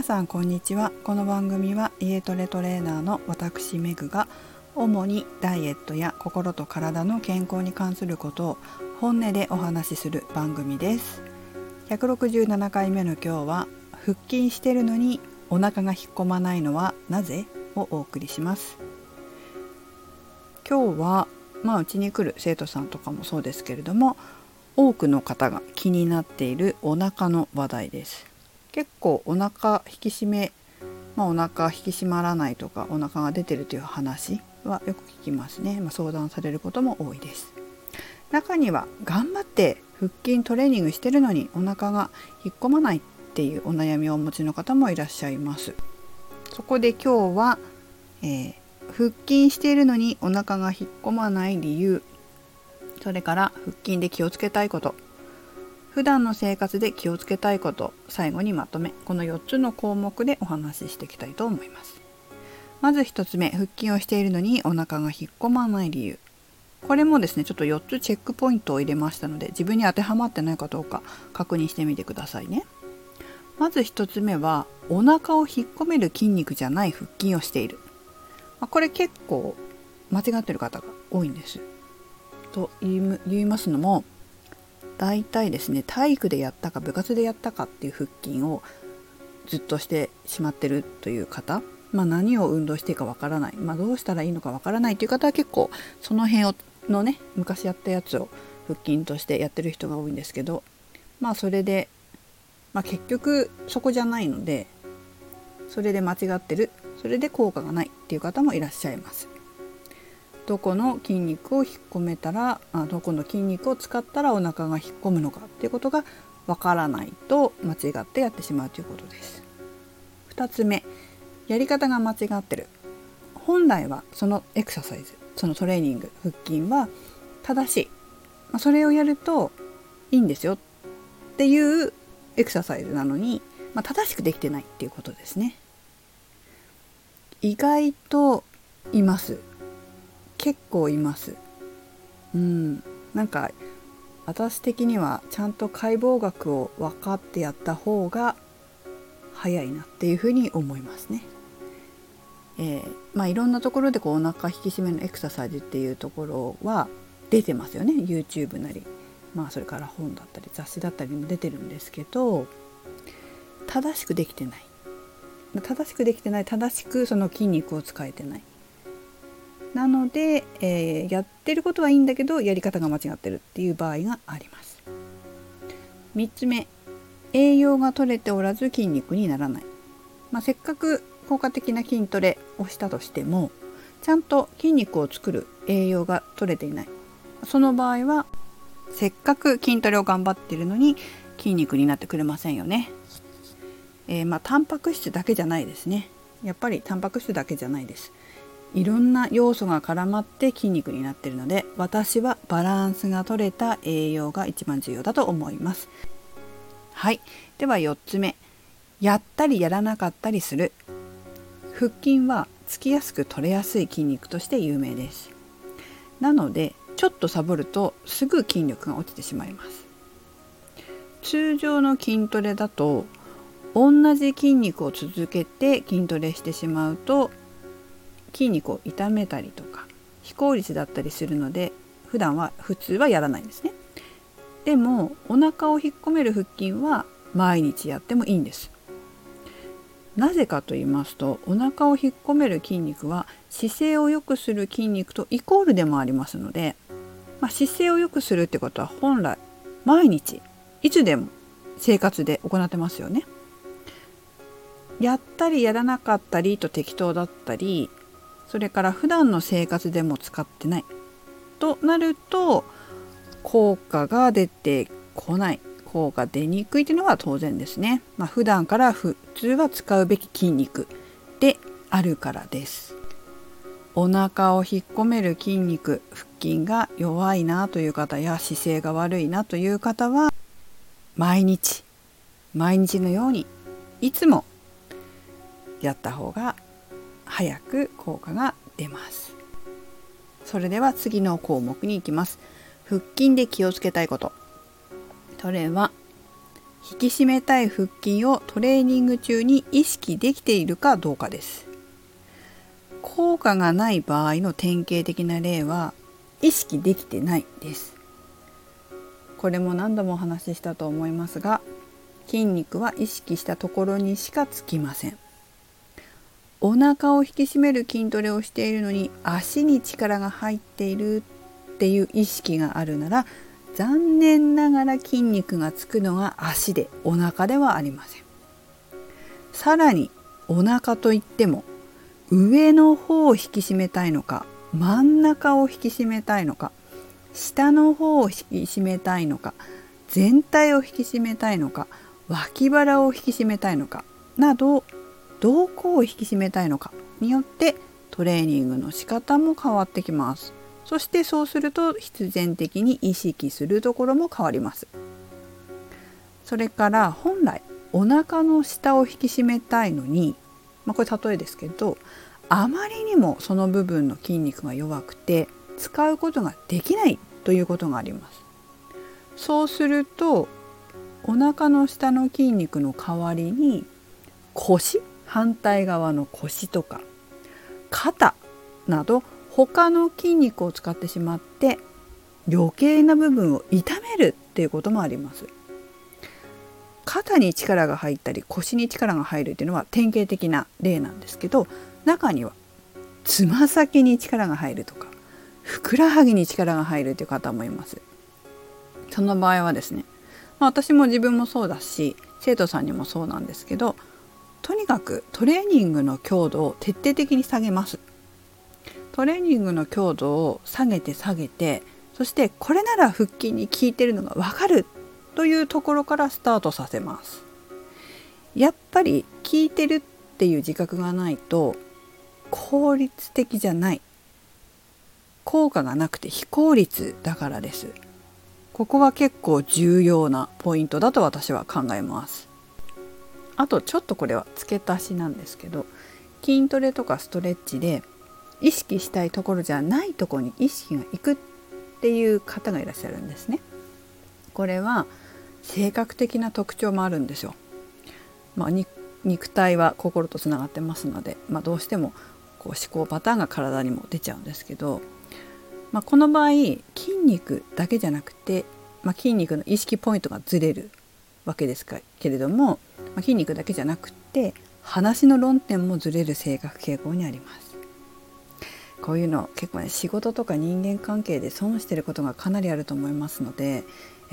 皆さんこんにちは。この番組は家トレトレーナーの私メグが主にダイエットや心と体の健康に関することを本音でお話しする番組です。167回目の今日は腹筋してるのにお腹が引っ込まないのはなぜをお送りします。今日はまあうちに来る生徒さんとかもそうですけれども多くの方が気になっているお腹の話題です。結構お腹引き締め、まあ、お腹引き締まらないとかお腹が出てるという話はよく聞きますね、まあ、相談されることも多いです。中には頑張って腹筋トレーニングしてるのにお腹が引っ込まないっていうお悩みをお持ちの方もいらっしゃいます。そこで今日は、えー、腹筋しているのにお腹が引っ込まない理由。それから腹筋で気をつけたいこと。普段の生活で気をつけたいこと最後にまとめこの4つの項目でお話ししていきたいと思います。まず1つ目腹筋をしているのにお腹が引っ込まない理由。これもですねちょっと4つチェックポイントを入れましたので自分に当てはまってないかどうか確認してみてくださいね。まず1つ目はお腹を引っ込める筋肉じゃない腹筋をしている。これ結構間違ってる方が多いんです。と言いますのも大体ですね体育でやったか部活でやったかっていう腹筋をずっとしてしまってるという方、まあ、何を運動していいかわからない、まあ、どうしたらいいのかわからないという方は結構その辺をのね昔やったやつを腹筋としてやってる人が多いんですけどまあそれで、まあ、結局そこじゃないのでそれで間違ってるそれで効果がないっていう方もいらっしゃいます。どこの筋肉を引っ込めたらあどこの筋肉を使ったらお腹が引っ込むのかっていうことがわからないと間違ってやってしまうということです。2つ目やり方が間違ってる。本来はそのエクササイズそのトレーニング腹筋は正しい、まあ、それをやるといいんですよっていうエクササイズなのに、まあ、正しくできてないっていうことですね。意外といます。結構います。うん。なんか私的にはちゃんと解剖学を分かってやった方が早いなっていうふうに思いますね。えー、まあいろんなところでこうお腹引き締めのエクササイズっていうところは出てますよね。YouTube なり。まあそれから本だったり雑誌だったりも出てるんですけど正しくできてない。正しくできてない。正しくその筋肉を使えてない。なので、えー、やってることはいいんだけどやり方が間違ってるっていう場合があります。3つ目栄養が取れておらず筋肉にならない、まあ、せっかく効果的な筋トレをしたとしてもちゃんと筋肉を作る栄養が取れていない。その場合はせっかく筋トレを頑張っているのに筋肉になってくれませんよね、えー、まあタンパク質だけじゃないですね。やっぱりタンパク質だけじゃないです。いろんな要素が絡まって筋肉になっているので私はバランスが取れた栄養が一番重要だと思います。はい。では4つ目。やったりやらなかったりする。腹筋はつきやすく取れやすい筋肉として有名です。なのでちょっとサボるとすぐ筋力が落ちてしまいます。通常の筋トレだと同じ筋肉を続けて筋トレしてしまうと筋肉を痛めたりとか非効率だったりするので普段は普通はやらないんですねでもお腹を引っ込める腹筋は毎日やってもいいんですなぜかと言いますとお腹を引っ込める筋肉は姿勢を良くする筋肉とイコールでもありますので、まあ、姿勢を良くするってことは本来毎日いつでも生活で行ってますよね。やったりやらなかったりと適当だったりそれから普段の生活でも使ってないとなると効果が出てこない効果出にくいというのは当然ですね。まあ、普段から普通は使うべき筋肉であるからです。お腹を引っ込める筋肉腹筋が弱いなという方や姿勢が悪いなという方は毎日毎日のようにいつもやった方が早く効果が出ます。それでは次の項目に行きます。腹筋で気をつけたいこと。それは引き締めたい腹筋をトレーニング中に意識できているかどうかです。効果がない場合の典型的な例は意識できてないです。これも何度もお話ししたと思いますが筋肉は意識したところにしかつきません。お腹を引き締める筋トレをしているのに足に力が入っているっていう意識があるなら残念ながら筋肉がつくのが足でお腹ではありません。さらにお腹といっても上の方を引き締めたいのか真ん中を引き締めたいのか下の方を引き締めたいのか全体を引き締めたいのか脇腹を引き締めたいのかなどどこを引き締めたいのかによってトレーニングの仕方も変わってきます。そしてそうすると必然的に意識するところも変わります。それから本来お腹の下を引き締めたいのに、まあ、これ例えですけどあまりにもその部分の筋肉が弱くて使うことができないということがあります。そうするとお腹の下の筋肉の代わりに腰反対側の腰とか肩など他の筋肉を使ってしまって余計な部分を痛めるっていうこともあります。肩に力が入ったり腰に力が入るっていうのは典型的な例なんですけど中にはつま先に力が入るとかふくらはぎに力が入るという方もいます。その場合はですね、まあ、私も自分もそうだし生徒さんにもそうなんですけどとにかくトレーニングの強度を徹底的に下げます。トレーニングの強度を下げて下げてそしてこれなら腹筋に効いてるのがわかる。というところからスタートさせます。やっぱり効いてるっていう自覚がないと効率的じゃない。効果がなくて非効率だからです。ここは結構重要なポイントだと私は考えます。あとちょっとこれは付け足しなんですけど筋トレとかストレッチで意識したいところじゃないところに意識がいくっていう方がいらっしゃるんですね。これは性格的な特徴もあるんですよ。まあ、肉体は心とつながってますので、まあ、どうしてもこう思考パターンが体にも出ちゃうんですけど、まあ、この場合筋肉だけじゃなくて、まあ、筋肉の意識ポイントがずれるわけですけれども、まあ、筋肉だけじゃなくて話の論点もずれる性格傾向にあります。こういうの結構ね仕事とか人間関係で損してることがかなりあると思いますので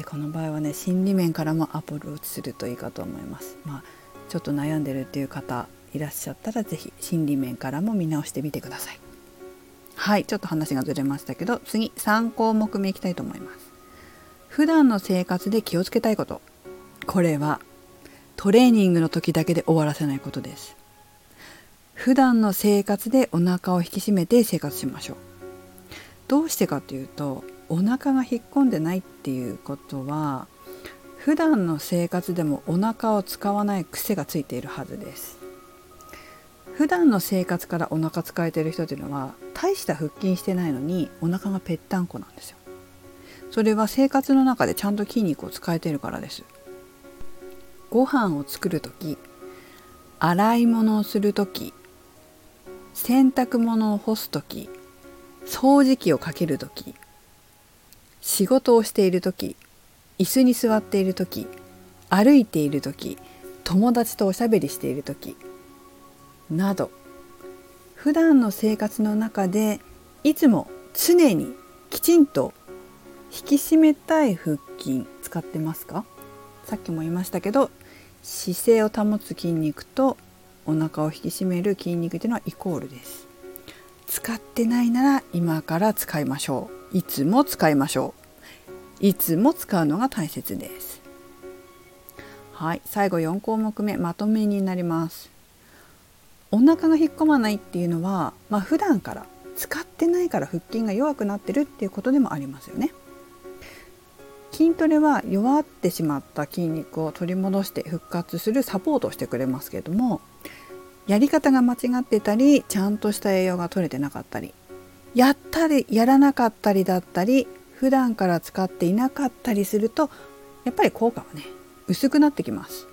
この場合はね心理面からもアプローチするといいかと思います。まあ、ちょっと悩んでるっていう方いらっしゃったら是非心理面からも見直してみてください。はいちょっと話がずれましたけど次3項目目いきたいと思います。普段の生活で気をつけたいことこれはトレーニングの時だけで終わらせないことです。普段の生活でお腹を引き締めて生活しましょう。どうしてかというとお腹が引っ込んでないっていうことは普段の生活でもお腹を使わない癖がついているはずです。普段の生活からお腹使えてる人っていうのは大した腹筋してないのにお腹がぺったんこなんですよ。それは生活の中でちゃんと筋肉を使えてるからです。ご飯を作る時洗い物をする時洗濯物を干す時掃除機をかける時仕事をしている時椅子に座っている時歩いている時友達とおしゃべりしている時など普段の生活の中でいつも常にきちんと引き締めたい腹筋使ってますか？さっきも言いましたけど姿勢を保つ筋肉とお腹を引き締める筋肉というのはイコールです。使ってないなら今から使いましょう。いつも使いましょう。いつも使うのが大切です。はい最後4項目目まとめになります。お腹が引っ込まないっていうのはまあ普段から使ってないから腹筋が弱くなってるっていうことでもありますよね。筋トレは弱ってしまった筋肉を取り戻して復活するサポートをしてくれますけどもやり方が間違ってたりちゃんとした栄養が取れてなかったりやったりやらなかったりだったり普段から使っていなかったりするとやっぱり効果はね薄くなってきます。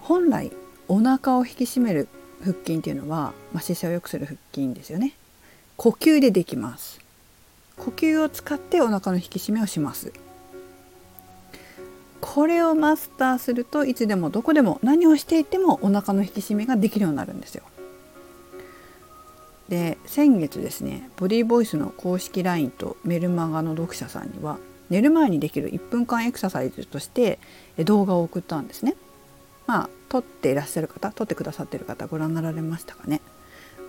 本来お腹を引き締める腹筋っていうのは、まあ、姿勢を良くする腹筋ですよね。呼吸でできます。呼吸を使ってお腹の引き締めをしますこれをマスターするといつでもどこでも何をしていてもお腹の引き締めができるようになるんですよで先月ですねボディーボイスの公式 LINE とメルマガの読者さんには寝る前にできる1分間エクササイズとして動画を送ったんですね。まあ撮っていらっしゃる方撮ってくださってる方ご覧になられましたかね。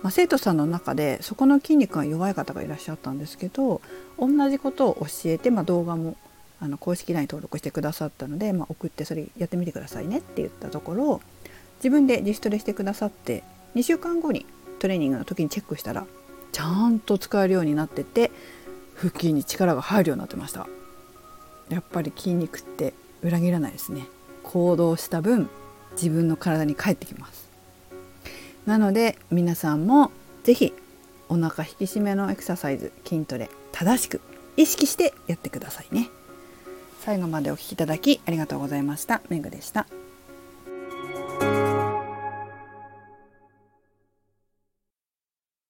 まあ、生徒さんの中でそこの筋肉が弱い方がいらっしゃったんですけど同じことを教えて、まあ、動画もあの公式 LINE 登録してくださったので、まあ、送ってそれやってみてくださいねって言ったところ自分で自主トレしてくださって2週間後にトレーニングの時にチェックしたらちゃんと使えるようになってて腹筋に力が入るようになってました。やっぱり筋肉って裏切らないですね。行動した分自分の体に返ってきます。なので皆さんも是非お腹引き締めのエクササイズ筋トレ正しく意識してやってくださいね。最後までお聴きいただきありがとうございました。めぐでした。